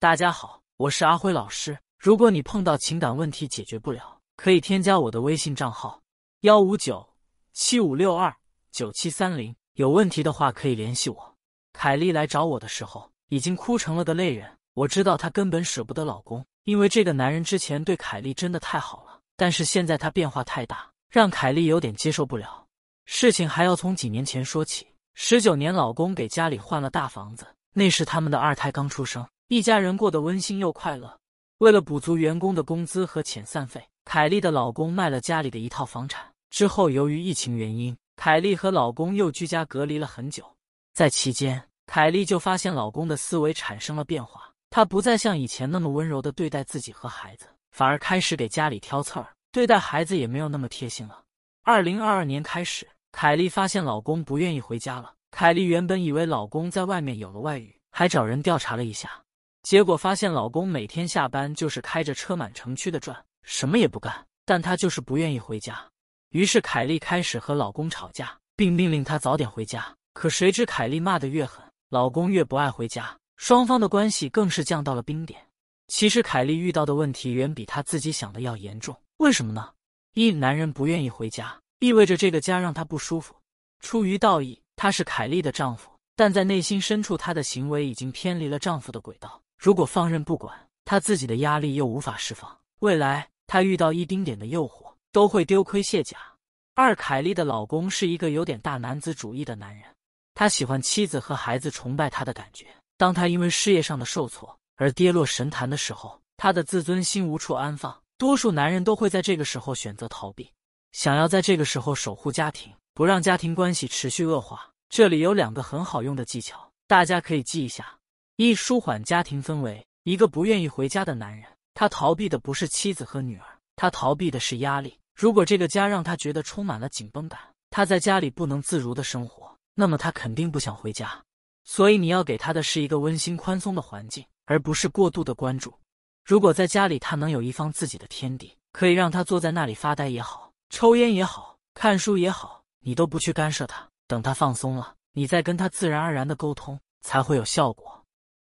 大家好，我是阿辉老师。如果你碰到情感问题解决不了，可以添加我的微信账号：幺五九七五六二九七三零。有问题的话可以联系我。凯莉来找我的时候，已经哭成了个泪人。我知道她根本舍不得老公，因为这个男人之前对凯莉真的太好了。但是现在他变化太大，让凯莉有点接受不了。事情还要从几年前说起。十九年，老公给家里换了大房子，那时他们的二胎刚出生，一家人过得温馨又快乐。为了补足员工的工资和遣散费，凯莉的老公卖了家里的一套房产。之后，由于疫情原因，凯莉和老公又居家隔离了很久。在期间，凯莉就发现老公的思维产生了变化，他不再像以前那么温柔的对待自己和孩子。反而开始给家里挑刺儿，对待孩子也没有那么贴心了。二零二二年开始，凯莉发现老公不愿意回家了。凯莉原本以为老公在外面有了外遇，还找人调查了一下，结果发现老公每天下班就是开着车满城区的转，什么也不干，但他就是不愿意回家。于是凯莉开始和老公吵架，并命令他早点回家。可谁知凯莉骂得越狠，老公越不爱回家，双方的关系更是降到了冰点。其实凯莉遇到的问题远比她自己想的要严重，为什么呢？一男人不愿意回家，意味着这个家让她不舒服。出于道义，他是凯莉的丈夫，但在内心深处，他的行为已经偏离了丈夫的轨道。如果放任不管，他自己的压力又无法释放，未来他遇到一丁点的诱惑，都会丢盔卸甲。二凯莉的老公是一个有点大男子主义的男人，他喜欢妻子和孩子崇拜他的感觉。当他因为事业上的受挫，而跌落神坛的时候，他的自尊心无处安放。多数男人都会在这个时候选择逃避，想要在这个时候守护家庭，不让家庭关系持续恶化。这里有两个很好用的技巧，大家可以记一下：一、舒缓家庭氛围。一个不愿意回家的男人，他逃避的不是妻子和女儿，他逃避的是压力。如果这个家让他觉得充满了紧绷感，他在家里不能自如的生活，那么他肯定不想回家。所以你要给他的是一个温馨宽松的环境。而不是过度的关注。如果在家里他能有一方自己的天地，可以让他坐在那里发呆也好，抽烟也好，看书也好，你都不去干涉他。等他放松了，你再跟他自然而然的沟通，才会有效果。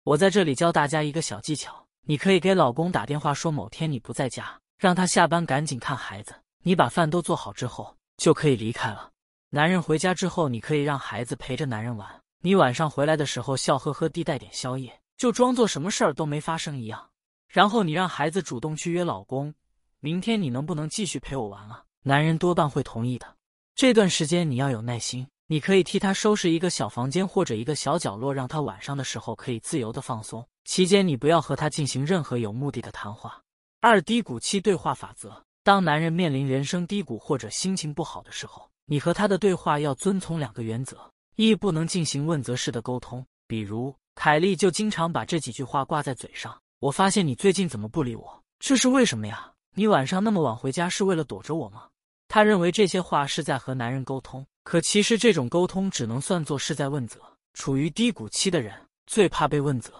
我在这里教大家一个小技巧：你可以给老公打电话说某天你不在家，让他下班赶紧看孩子。你把饭都做好之后，就可以离开了。男人回家之后，你可以让孩子陪着男人玩。你晚上回来的时候，笑呵呵地带点宵夜。就装作什么事儿都没发生一样，然后你让孩子主动去约老公，明天你能不能继续陪我玩啊？男人多半会同意的。这段时间你要有耐心，你可以替他收拾一个小房间或者一个小角落，让他晚上的时候可以自由的放松。期间你不要和他进行任何有目的的谈话。二低谷期对话法则：当男人面临人生低谷或者心情不好的时候，你和他的对话要遵从两个原则：一不能进行问责式的沟通，比如。凯莉就经常把这几句话挂在嘴上。我发现你最近怎么不理我？这是为什么呀？你晚上那么晚回家是为了躲着我吗？她认为这些话是在和男人沟通，可其实这种沟通只能算作是在问责。处于低谷期的人最怕被问责，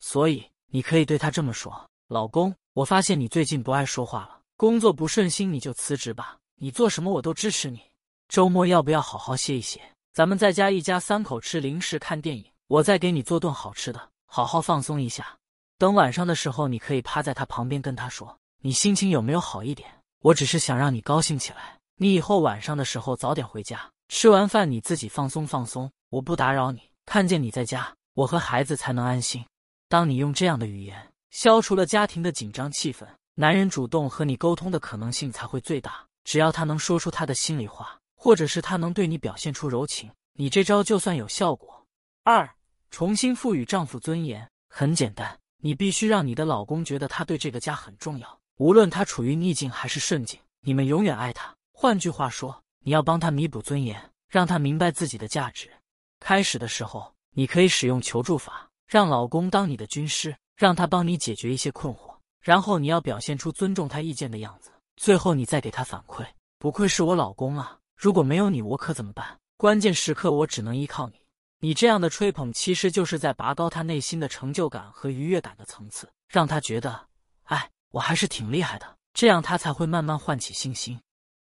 所以你可以对他这么说：“老公，我发现你最近不爱说话了，工作不顺心你就辞职吧，你做什么我都支持你。周末要不要好好歇一歇？咱们在家一家三口吃零食看电影。”我再给你做顿好吃的，好好放松一下。等晚上的时候，你可以趴在他旁边跟他说：“你心情有没有好一点？我只是想让你高兴起来。你以后晚上的时候早点回家，吃完饭你自己放松放松，我不打扰你。看见你在家，我和孩子才能安心。”当你用这样的语言消除了家庭的紧张气氛，男人主动和你沟通的可能性才会最大。只要他能说出他的心里话，或者是他能对你表现出柔情，你这招就算有效果。二。重新赋予丈夫尊严很简单，你必须让你的老公觉得他对这个家很重要，无论他处于逆境还是顺境，你们永远爱他。换句话说，你要帮他弥补尊严，让他明白自己的价值。开始的时候，你可以使用求助法，让老公当你的军师，让他帮你解决一些困惑，然后你要表现出尊重他意见的样子，最后你再给他反馈。不愧是我老公啊！如果没有你，我可怎么办？关键时刻我只能依靠你。你这样的吹捧，其实就是在拔高他内心的成就感和愉悦感的层次，让他觉得，哎，我还是挺厉害的，这样他才会慢慢唤起信心。